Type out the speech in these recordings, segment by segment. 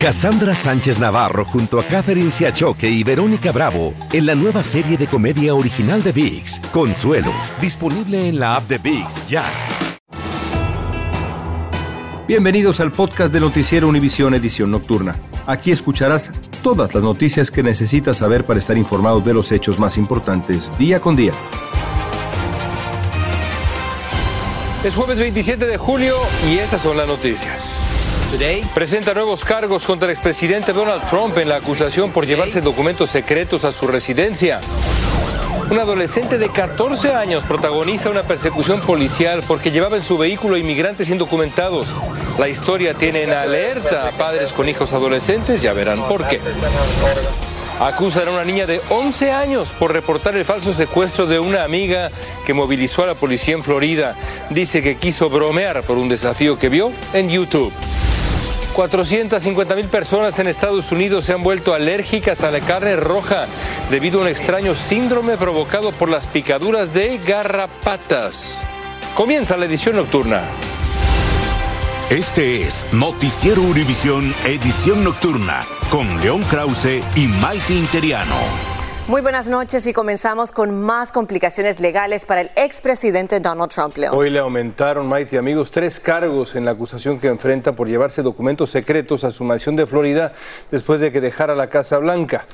Cassandra Sánchez Navarro junto a Catherine Siachoque y Verónica Bravo en la nueva serie de comedia original de VIX, Consuelo, disponible en la app de VIX ya. Bienvenidos al podcast de Noticiero Univisión Edición Nocturna. Aquí escucharás todas las noticias que necesitas saber para estar informado de los hechos más importantes día con día. Es jueves 27 de julio y estas son las noticias. Presenta nuevos cargos contra el expresidente Donald Trump en la acusación por llevarse documentos secretos a su residencia. Un adolescente de 14 años protagoniza una persecución policial porque llevaba en su vehículo inmigrantes indocumentados. La historia tiene en alerta a padres con hijos adolescentes, ya verán por qué. Acusan a una niña de 11 años por reportar el falso secuestro de una amiga que movilizó a la policía en Florida. Dice que quiso bromear por un desafío que vio en YouTube. 450 mil personas en Estados Unidos se han vuelto alérgicas a la carne roja debido a un extraño síndrome provocado por las picaduras de garrapatas. Comienza la edición nocturna. Este es Noticiero Univisión Edición Nocturna con León Krause y Maite Interiano. Muy buenas noches y comenzamos con más complicaciones legales para el expresidente Donald Trump. Hoy le aumentaron, Mighty amigos, tres cargos en la acusación que enfrenta por llevarse documentos secretos a su mansión de Florida después de que dejara la Casa Blanca.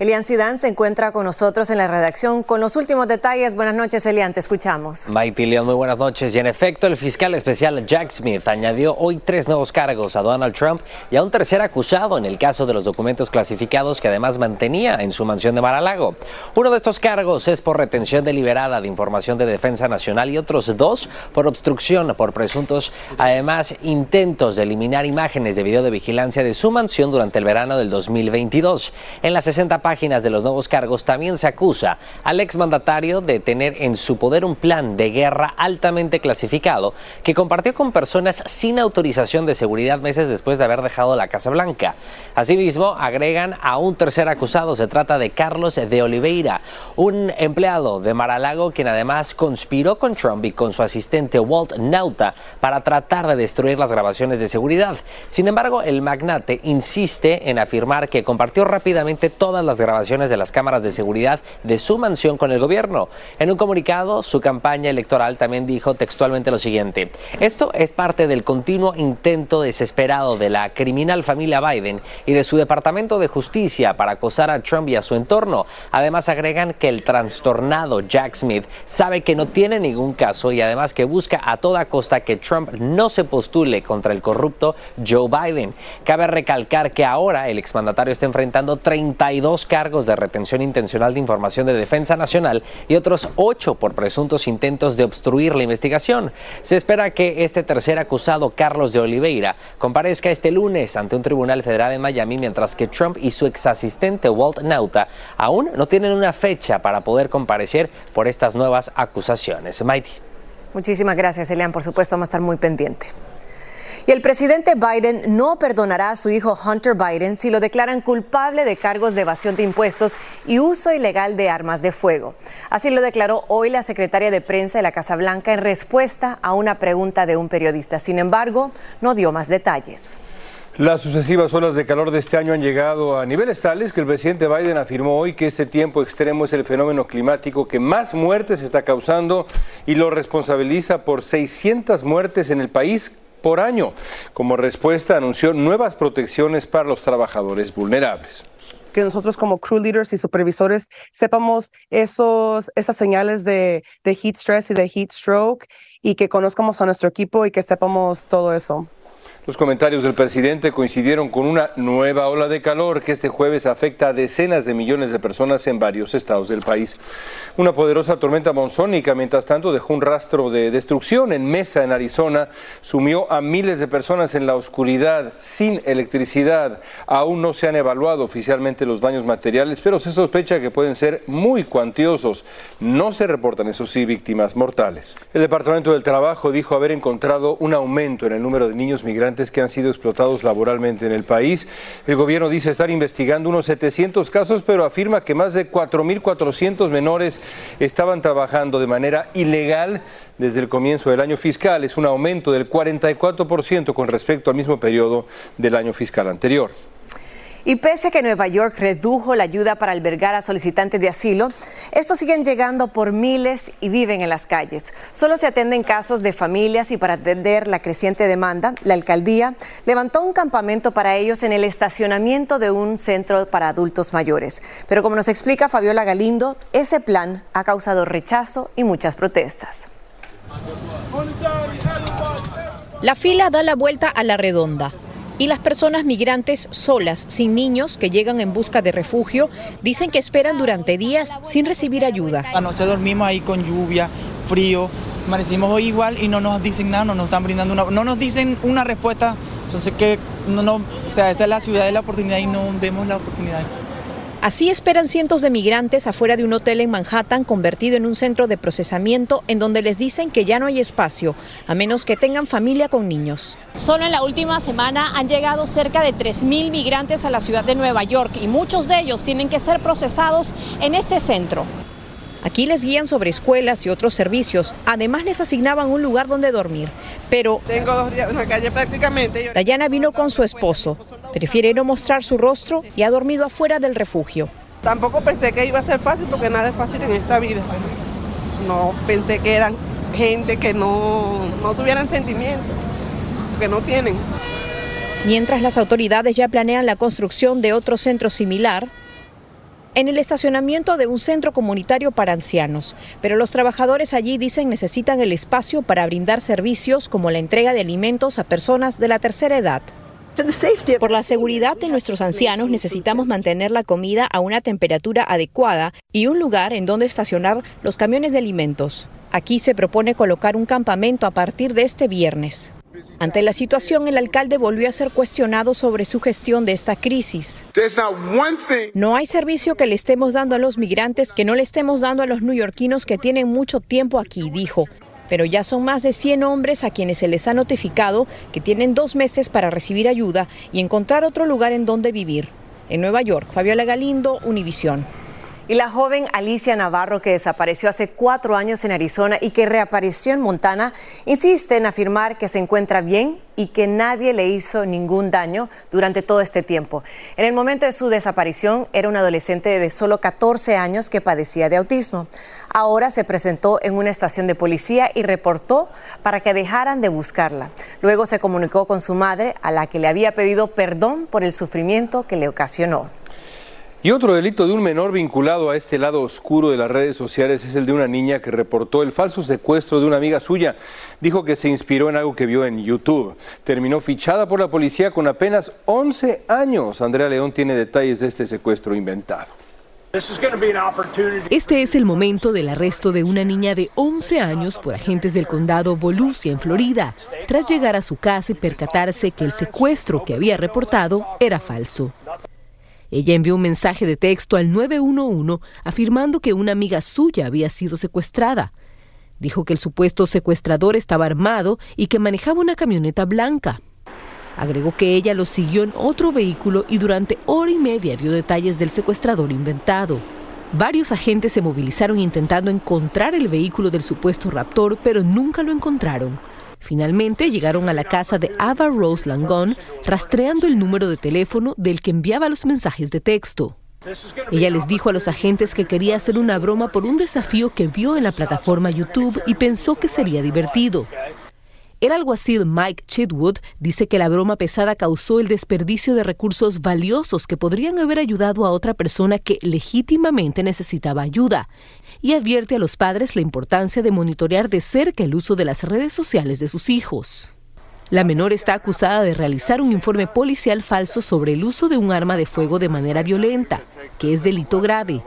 Elian Sidán se encuentra con nosotros en la redacción con los últimos detalles. Buenas noches, Elian, te escuchamos. Mighty León, muy buenas noches. Y en efecto, el fiscal especial Jack Smith añadió hoy tres nuevos cargos a Donald Trump y a un tercer acusado en el caso de los documentos clasificados que además mantenía en su mansión de Mar-a-Lago. Uno de estos cargos es por retención deliberada de información de defensa nacional y otros dos por obstrucción por presuntos, además, intentos de eliminar imágenes de video de vigilancia de su mansión durante el verano del 2022. En la 60 páginas de los nuevos cargos también se acusa al exmandatario de tener en su poder un plan de guerra altamente clasificado que compartió con personas sin autorización de seguridad meses después de haber dejado la Casa Blanca. Asimismo, agregan a un tercer acusado, se trata de Carlos de Oliveira, un empleado de Maralago quien además conspiró con Trump y con su asistente Walt Nauta para tratar de destruir las grabaciones de seguridad. Sin embargo, el magnate insiste en afirmar que compartió rápidamente todas las grabaciones de las cámaras de seguridad de su mansión con el gobierno. En un comunicado, su campaña electoral también dijo textualmente lo siguiente. Esto es parte del continuo intento desesperado de la criminal familia Biden y de su Departamento de Justicia para acosar a Trump y a su entorno. Además agregan que el trastornado Jack Smith sabe que no tiene ningún caso y además que busca a toda costa que Trump no se postule contra el corrupto Joe Biden. Cabe recalcar que ahora el exmandatario está enfrentando 32 cargos de retención intencional de información de defensa nacional y otros ocho por presuntos intentos de obstruir la investigación. Se espera que este tercer acusado, Carlos de Oliveira, comparezca este lunes ante un tribunal federal en Miami, mientras que Trump y su exasistente Walt Nauta aún no tienen una fecha para poder comparecer por estas nuevas acusaciones. Mighty. Muchísimas gracias, Elian. Por supuesto, vamos a estar muy pendiente. Y el presidente Biden no perdonará a su hijo Hunter Biden si lo declaran culpable de cargos de evasión de impuestos y uso ilegal de armas de fuego. Así lo declaró hoy la secretaria de prensa de la Casa Blanca en respuesta a una pregunta de un periodista. Sin embargo, no dio más detalles. Las sucesivas olas de calor de este año han llegado a niveles tales que el presidente Biden afirmó hoy que este tiempo extremo es el fenómeno climático que más muertes está causando y lo responsabiliza por 600 muertes en el país por año. Como respuesta, anunció nuevas protecciones para los trabajadores vulnerables que nosotros como crew leaders y supervisores sepamos esos, esas señales de, de heat stress y de heat stroke y que conozcamos a nuestro equipo y que sepamos todo eso. Los comentarios del presidente coincidieron con una nueva ola de calor que este jueves afecta a decenas de millones de personas en varios estados del país. Una poderosa tormenta monzónica, mientras tanto, dejó un rastro de destrucción en Mesa, en Arizona, sumió a miles de personas en la oscuridad, sin electricidad. Aún no se han evaluado oficialmente los daños materiales, pero se sospecha que pueden ser muy cuantiosos. No se reportan, eso sí, víctimas mortales. El Departamento del Trabajo dijo haber encontrado un aumento en el número de niños migrantes que han sido explotados laboralmente en el país. El gobierno dice estar investigando unos 700 casos, pero afirma que más de 4.400 menores estaban trabajando de manera ilegal desde el comienzo del año fiscal. Es un aumento del 44% con respecto al mismo periodo del año fiscal anterior. Y pese a que Nueva York redujo la ayuda para albergar a solicitantes de asilo, estos siguen llegando por miles y viven en las calles. Solo se atenden casos de familias y para atender la creciente demanda, la alcaldía levantó un campamento para ellos en el estacionamiento de un centro para adultos mayores. Pero como nos explica Fabiola Galindo, ese plan ha causado rechazo y muchas protestas. La fila da la vuelta a la redonda y las personas migrantes solas, sin niños, que llegan en busca de refugio, dicen que esperan durante días sin recibir ayuda. Anoche dormimos ahí con lluvia, frío, amanecimos hoy igual y no nos dicen nada, no nos están brindando una, no nos dicen una respuesta. Entonces que no, no, o sea, esta es la ciudad de la oportunidad y no vemos la oportunidad. Así esperan cientos de migrantes afuera de un hotel en Manhattan convertido en un centro de procesamiento en donde les dicen que ya no hay espacio, a menos que tengan familia con niños. Solo en la última semana han llegado cerca de 3.000 migrantes a la ciudad de Nueva York y muchos de ellos tienen que ser procesados en este centro. Aquí les guían sobre escuelas y otros servicios. Además les asignaban un lugar donde dormir. Pero tengo dos días en la calle prácticamente. Dayana vino con su esposo. Prefiere no mostrar su rostro y ha dormido afuera del refugio. Tampoco pensé que iba a ser fácil porque nada es fácil en esta vida. No pensé que eran gente que no, no tuvieran sentimiento, que no tienen. Mientras las autoridades ya planean la construcción de otro centro similar, en el estacionamiento de un centro comunitario para ancianos, pero los trabajadores allí dicen necesitan el espacio para brindar servicios como la entrega de alimentos a personas de la tercera edad. Por la seguridad de nuestros ancianos necesitamos mantener la comida a una temperatura adecuada y un lugar en donde estacionar los camiones de alimentos. Aquí se propone colocar un campamento a partir de este viernes. Ante la situación, el alcalde volvió a ser cuestionado sobre su gestión de esta crisis. No hay servicio que le estemos dando a los migrantes que no le estemos dando a los neoyorquinos que tienen mucho tiempo aquí, dijo. Pero ya son más de 100 hombres a quienes se les ha notificado que tienen dos meses para recibir ayuda y encontrar otro lugar en donde vivir. En Nueva York, Fabiola Galindo, Univisión. Y la joven Alicia Navarro, que desapareció hace cuatro años en Arizona y que reapareció en Montana, insiste en afirmar que se encuentra bien y que nadie le hizo ningún daño durante todo este tiempo. En el momento de su desaparición era una adolescente de solo 14 años que padecía de autismo. Ahora se presentó en una estación de policía y reportó para que dejaran de buscarla. Luego se comunicó con su madre, a la que le había pedido perdón por el sufrimiento que le ocasionó. Y otro delito de un menor vinculado a este lado oscuro de las redes sociales es el de una niña que reportó el falso secuestro de una amiga suya. Dijo que se inspiró en algo que vio en YouTube. Terminó fichada por la policía con apenas 11 años. Andrea León tiene detalles de este secuestro inventado. Este es el momento del arresto de una niña de 11 años por agentes del condado Volusia, en Florida, tras llegar a su casa y percatarse que el secuestro que había reportado era falso. Ella envió un mensaje de texto al 911 afirmando que una amiga suya había sido secuestrada. Dijo que el supuesto secuestrador estaba armado y que manejaba una camioneta blanca. Agregó que ella lo siguió en otro vehículo y durante hora y media dio detalles del secuestrador inventado. Varios agentes se movilizaron intentando encontrar el vehículo del supuesto raptor, pero nunca lo encontraron. Finalmente llegaron a la casa de Ava Rose Langón, rastreando el número de teléfono del que enviaba los mensajes de texto. Ella les dijo a los agentes que quería hacer una broma por un desafío que vio en la plataforma YouTube y pensó que sería divertido. El alguacil Mike Chitwood dice que la broma pesada causó el desperdicio de recursos valiosos que podrían haber ayudado a otra persona que legítimamente necesitaba ayuda y advierte a los padres la importancia de monitorear de cerca el uso de las redes sociales de sus hijos. La menor está acusada de realizar un informe policial falso sobre el uso de un arma de fuego de manera violenta, que es delito grave,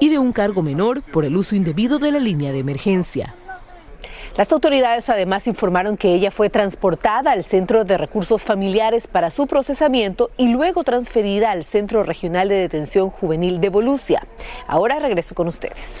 y de un cargo menor por el uso indebido de la línea de emergencia. Las autoridades además informaron que ella fue transportada al Centro de Recursos Familiares para su procesamiento y luego transferida al Centro Regional de Detención Juvenil de Volusia. Ahora regreso con ustedes.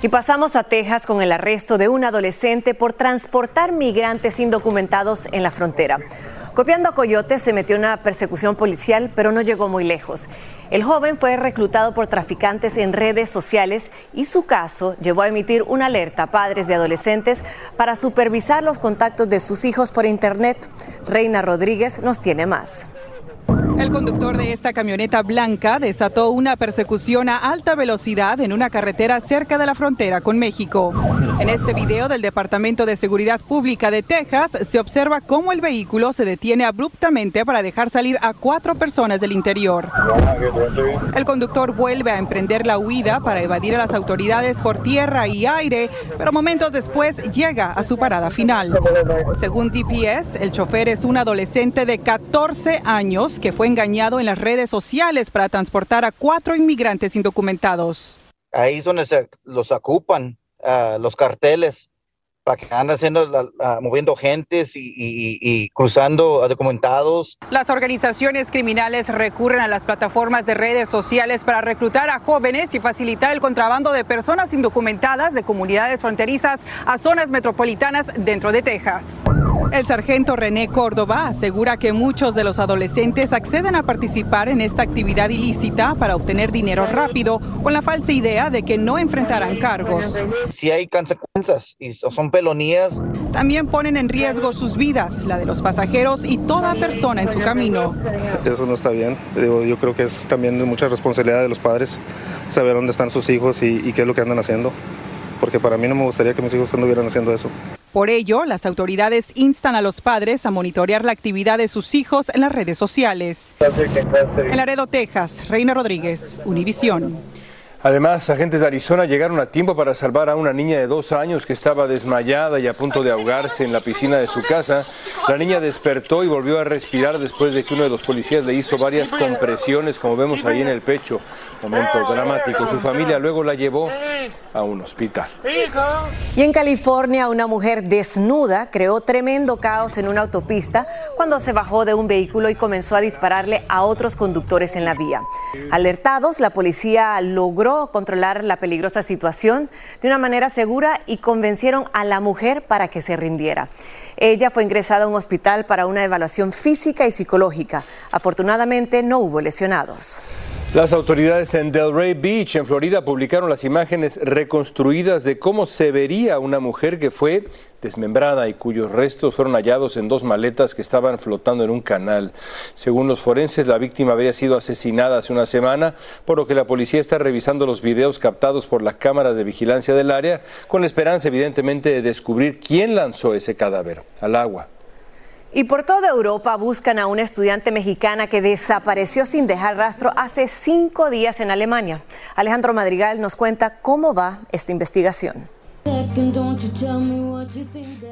Y pasamos a Texas con el arresto de un adolescente por transportar migrantes indocumentados en la frontera. Copiando a Coyote se metió una persecución policial, pero no llegó muy lejos. El joven fue reclutado por traficantes en redes sociales y su caso llevó a emitir una alerta a padres de adolescentes para supervisar los contactos de sus hijos por Internet. Reina Rodríguez nos tiene más. El conductor de esta camioneta blanca desató una persecución a alta velocidad en una carretera cerca de la frontera con México. En este video del Departamento de Seguridad Pública de Texas se observa cómo el vehículo se detiene abruptamente para dejar salir a cuatro personas del interior. El conductor vuelve a emprender la huida para evadir a las autoridades por tierra y aire, pero momentos después llega a su parada final. Según DPS, el chofer es un adolescente de 14 años que fue engañado en las redes sociales para transportar a cuatro inmigrantes indocumentados. Ahí es donde se los ocupan uh, los carteles para que andan haciendo, uh, moviendo gentes y, y, y cruzando documentados. Las organizaciones criminales recurren a las plataformas de redes sociales para reclutar a jóvenes y facilitar el contrabando de personas indocumentadas de comunidades fronterizas a zonas metropolitanas dentro de Texas. El sargento René Córdoba asegura que muchos de los adolescentes acceden a participar en esta actividad ilícita para obtener dinero rápido con la falsa idea de que no enfrentarán cargos. Si hay consecuencias y son pelonías. También ponen en riesgo sus vidas, la de los pasajeros y toda persona en su camino. Eso no está bien. Yo creo que es también mucha responsabilidad de los padres saber dónde están sus hijos y, y qué es lo que andan haciendo. Porque para mí no me gustaría que mis hijos anduvieran haciendo eso. Por ello, las autoridades instan a los padres a monitorear la actividad de sus hijos en las redes sociales. En Laredo, Texas, Reina Rodríguez, Univisión. Además, agentes de Arizona llegaron a tiempo para salvar a una niña de dos años que estaba desmayada y a punto de ahogarse en la piscina de su casa. La niña despertó y volvió a respirar después de que uno de los policías le hizo varias compresiones, como vemos ahí en el pecho. Momento dramático. Su familia luego la llevó a un hospital. Y en California, una mujer desnuda creó tremendo caos en una autopista cuando se bajó de un vehículo y comenzó a dispararle a otros conductores en la vía. Alertados, la policía logró controlar la peligrosa situación de una manera segura y convencieron a la mujer para que se rindiera. Ella fue ingresada a un hospital para una evaluación física y psicológica. Afortunadamente, no hubo lesionados. Las autoridades en Delray Beach, en Florida, publicaron las imágenes reconstruidas de cómo se vería una mujer que fue desmembrada y cuyos restos fueron hallados en dos maletas que estaban flotando en un canal. Según los forenses, la víctima habría sido asesinada hace una semana, por lo que la policía está revisando los videos captados por la cámara de vigilancia del área, con la esperanza evidentemente de descubrir quién lanzó ese cadáver al agua. Y por toda Europa buscan a una estudiante mexicana que desapareció sin dejar rastro hace cinco días en Alemania. Alejandro Madrigal nos cuenta cómo va esta investigación.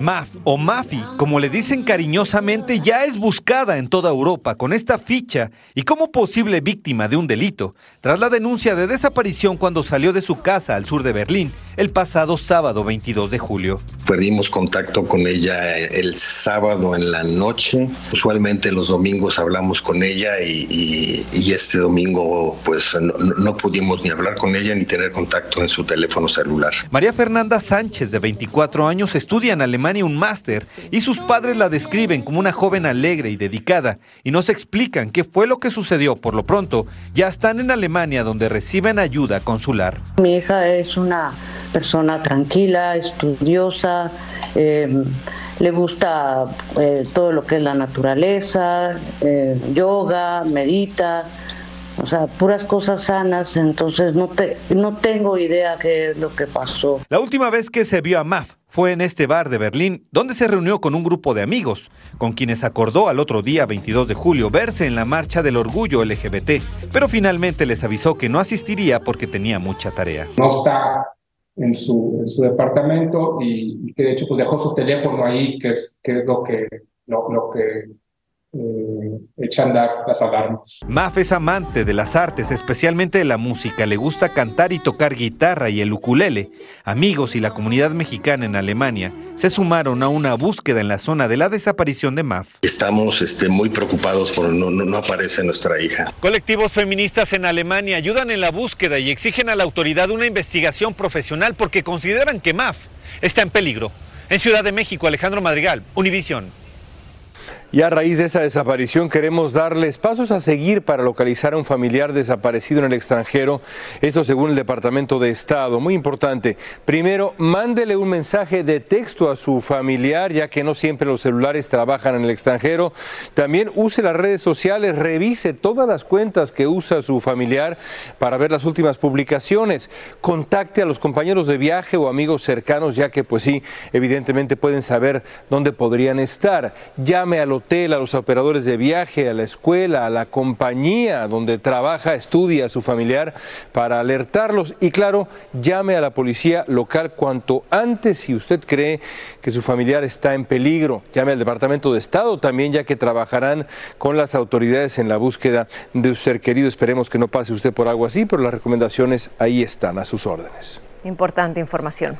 Maf o Mafi, como le dicen cariñosamente, ya es buscada en toda Europa con esta ficha y como posible víctima de un delito, tras la denuncia de desaparición cuando salió de su casa al sur de Berlín el pasado sábado 22 de julio. Perdimos contacto con ella el sábado en la noche. Usualmente los domingos hablamos con ella y, y, y este domingo pues no, no pudimos ni hablar con ella ni tener contacto en su teléfono celular. María Fernanda Sánchez, de 24 años, estudia en Alemania un máster y sus padres la describen como una joven alegre y dedicada y nos explican qué fue lo que sucedió. Por lo pronto, ya están en Alemania donde reciben ayuda consular. Mi hija es una persona tranquila, estudiosa, eh, le gusta eh, todo lo que es la naturaleza, eh, yoga, medita, o sea, puras cosas sanas, entonces no, te, no tengo idea qué es lo que pasó. La última vez que se vio a Maf fue en este bar de Berlín, donde se reunió con un grupo de amigos, con quienes acordó al otro día, 22 de julio, verse en la marcha del orgullo LGBT, pero finalmente les avisó que no asistiría porque tenía mucha tarea. No está en su, en su departamento y, y, que de hecho pues dejó su teléfono ahí, que es, que es lo, que, lo, lo que eh, echa a andar las alarmas. Maf es amante de las artes, especialmente de la música. Le gusta cantar y tocar guitarra y el ukulele. Amigos y la comunidad mexicana en Alemania se sumaron a una búsqueda en la zona de la desaparición de Maf. Estamos este, muy preocupados por no, no, no aparece nuestra hija. Colectivos feministas en Alemania ayudan en la búsqueda y exigen a la autoridad una investigación profesional porque consideran que Maf está en peligro. En Ciudad de México, Alejandro Madrigal, Univisión. Y a raíz de esta desaparición queremos darles pasos a seguir para localizar a un familiar desaparecido en el extranjero. Esto según el Departamento de Estado. Muy importante. Primero, mándele un mensaje de texto a su familiar, ya que no siempre los celulares trabajan en el extranjero. También use las redes sociales, revise todas las cuentas que usa su familiar para ver las últimas publicaciones. Contacte a los compañeros de viaje o amigos cercanos, ya que pues sí, evidentemente pueden saber dónde podrían estar. Llame al a los operadores de viaje, a la escuela, a la compañía donde trabaja, estudia a su familiar para alertarlos y claro, llame a la policía local cuanto antes si usted cree que su familiar está en peligro. Llame al Departamento de Estado también ya que trabajarán con las autoridades en la búsqueda de su ser querido. Esperemos que no pase usted por algo así, pero las recomendaciones ahí están a sus órdenes. Importante información.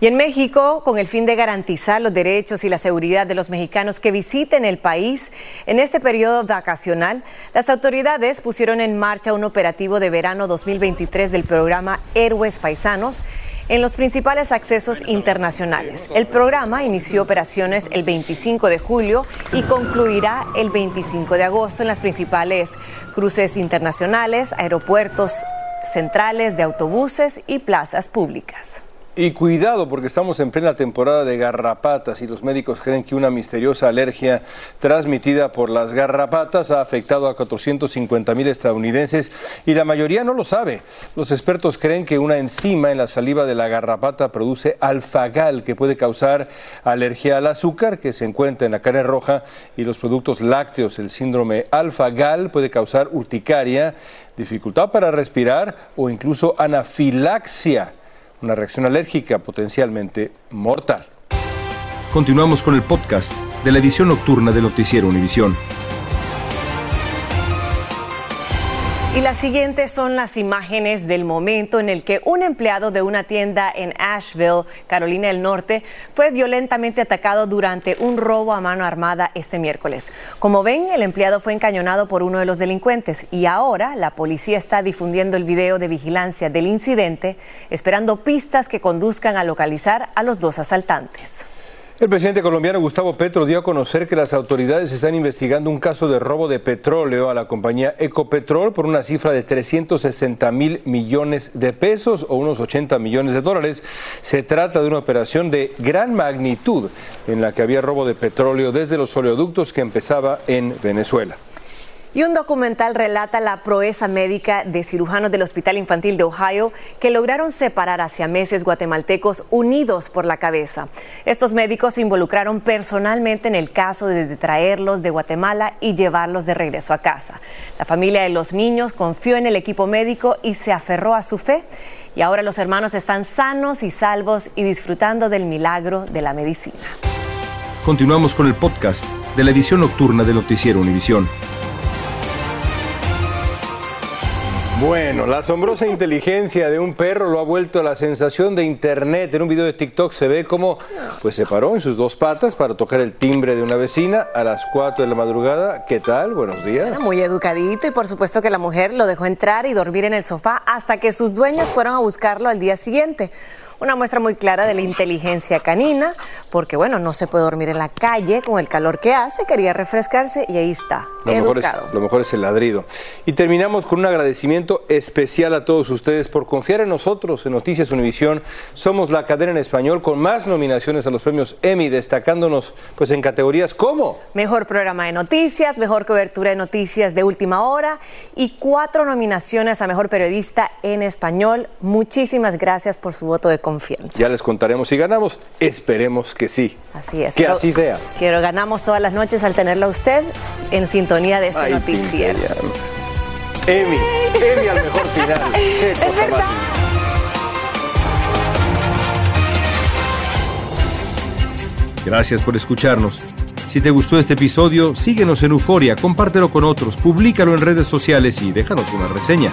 Y en México, con el fin de garantizar los derechos y la seguridad de los mexicanos que visiten el país en este periodo vacacional, las autoridades pusieron en marcha un operativo de verano 2023 del programa Héroes Paisanos en los principales accesos internacionales. El programa inició operaciones el 25 de julio y concluirá el 25 de agosto en las principales cruces internacionales, aeropuertos centrales de autobuses y plazas públicas. Y cuidado porque estamos en plena temporada de garrapatas y los médicos creen que una misteriosa alergia transmitida por las garrapatas ha afectado a 450 mil estadounidenses y la mayoría no lo sabe. Los expertos creen que una enzima en la saliva de la garrapata produce alfagal que puede causar alergia al azúcar que se encuentra en la carne roja y los productos lácteos. El síndrome alfagal puede causar urticaria, dificultad para respirar o incluso anafilaxia una reacción alérgica potencialmente mortal. Continuamos con el podcast de la edición nocturna de Noticiero Univisión. Y las siguientes son las imágenes del momento en el que un empleado de una tienda en Asheville, Carolina del Norte, fue violentamente atacado durante un robo a mano armada este miércoles. Como ven, el empleado fue encañonado por uno de los delincuentes y ahora la policía está difundiendo el video de vigilancia del incidente, esperando pistas que conduzcan a localizar a los dos asaltantes. El presidente colombiano Gustavo Petro dio a conocer que las autoridades están investigando un caso de robo de petróleo a la compañía Ecopetrol por una cifra de 360 mil millones de pesos o unos 80 millones de dólares. Se trata de una operación de gran magnitud en la que había robo de petróleo desde los oleoductos que empezaba en Venezuela. Y un documental relata la proeza médica de cirujanos del Hospital Infantil de Ohio que lograron separar hacia meses guatemaltecos unidos por la cabeza. Estos médicos se involucraron personalmente en el caso de traerlos de Guatemala y llevarlos de regreso a casa. La familia de los niños confió en el equipo médico y se aferró a su fe. Y ahora los hermanos están sanos y salvos y disfrutando del milagro de la medicina. Continuamos con el podcast de la edición nocturna de Noticiero Univisión. Bueno, la asombrosa inteligencia de un perro lo ha vuelto a la sensación de internet. En un video de TikTok se ve cómo pues, se paró en sus dos patas para tocar el timbre de una vecina a las 4 de la madrugada. ¿Qué tal? Buenos días. muy educadito y por supuesto que la mujer lo dejó entrar y dormir en el sofá hasta que sus dueños fueron a buscarlo al día siguiente. Una muestra muy clara de la inteligencia canina, porque bueno, no se puede dormir en la calle con el calor que hace, quería refrescarse y ahí está, lo Mejor es, lo mejor es el ladrido. Y terminamos con un agradecimiento especial a todos ustedes por confiar en nosotros, en Noticias Univisión. Somos la cadena en español con más nominaciones a los premios Emmy, destacándonos pues en categorías como Mejor programa de noticias, mejor cobertura de noticias de última hora y cuatro nominaciones a Mejor Periodista en Español. Muchísimas gracias por su voto de confianza confianza. Ya les contaremos si ganamos. Esperemos que sí. Así es. Que así sea. Quiero ganamos todas las noches al tenerlo a usted en sintonía de este noticiero. Emi, Emi al mejor final. Qué cosa más Gracias por escucharnos. Si te gustó este episodio, síguenos en Euforia, compártelo con otros, públicalo en redes sociales y déjanos una reseña.